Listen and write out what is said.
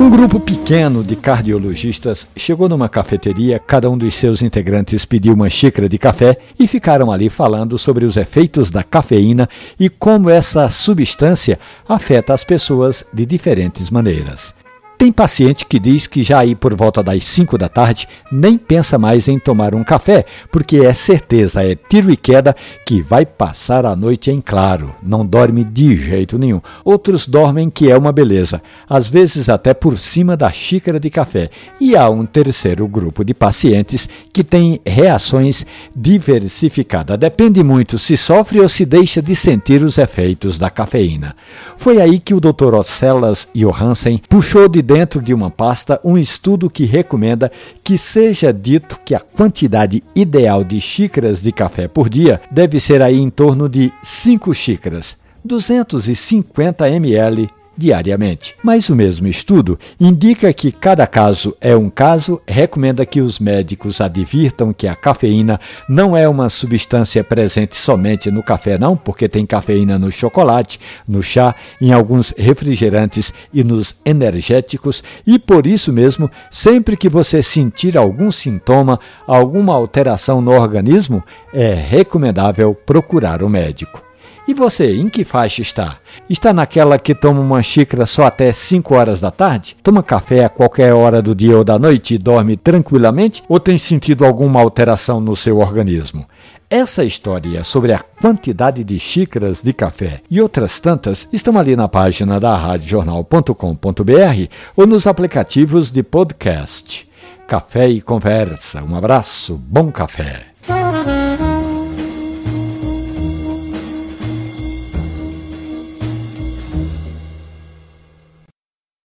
Um grupo pequeno de cardiologistas chegou numa cafeteria, cada um dos seus integrantes pediu uma xícara de café e ficaram ali falando sobre os efeitos da cafeína e como essa substância afeta as pessoas de diferentes maneiras. Tem paciente que diz que já aí por volta das 5 da tarde nem pensa mais em tomar um café, porque é certeza, é tiro e queda que vai passar a noite em claro, não dorme de jeito nenhum. Outros dormem que é uma beleza, às vezes até por cima da xícara de café. E há um terceiro grupo de pacientes que tem reações diversificadas. Depende muito se sofre ou se deixa de sentir os efeitos da cafeína. Foi aí que o Dr. Ocelas Johansen puxou de dentro de uma pasta um estudo que recomenda que seja dito que a quantidade ideal de xícaras de café por dia deve ser aí em torno de 5 xícaras, 250 ml diariamente. Mas o mesmo estudo indica que cada caso é um caso, recomenda que os médicos advirtam que a cafeína não é uma substância presente somente no café, não, porque tem cafeína no chocolate, no chá, em alguns refrigerantes e nos energéticos, e por isso mesmo, sempre que você sentir algum sintoma, alguma alteração no organismo, é recomendável procurar o médico. E você, em que faixa está? Está naquela que toma uma xícara só até 5 horas da tarde? Toma café a qualquer hora do dia ou da noite e dorme tranquilamente? Ou tem sentido alguma alteração no seu organismo? Essa história sobre a quantidade de xícaras de café e outras tantas estão ali na página da radiojornal.com.br ou nos aplicativos de podcast. Café e conversa. Um abraço, bom café.